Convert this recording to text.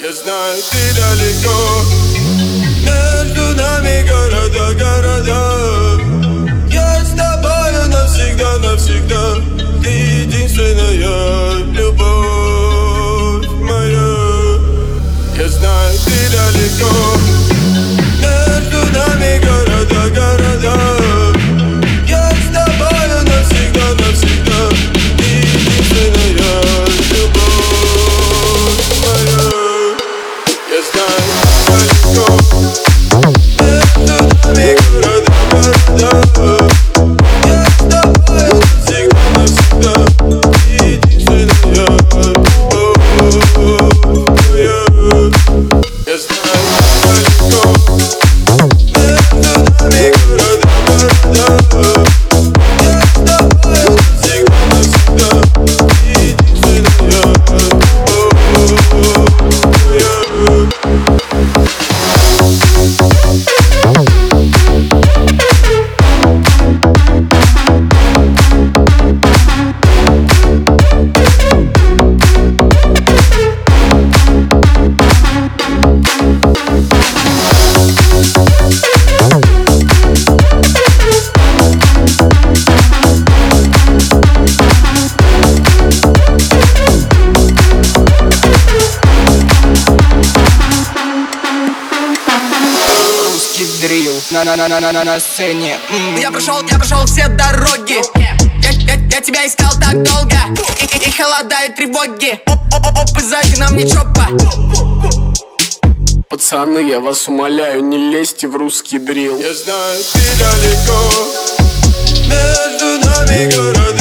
Я знаю, ты далеко Между нами города, города знаю, на на на на на на на сцене. Я прошел, я прошел все дороги. Я, я, я тебя искал так долго. И, и, и холодают тревоги. Оп, оп, оп, оп, и сзади нам не чопа. Пацаны, я вас умоляю, не лезьте в русский дрил. Я знаю, ты далеко. Между нами города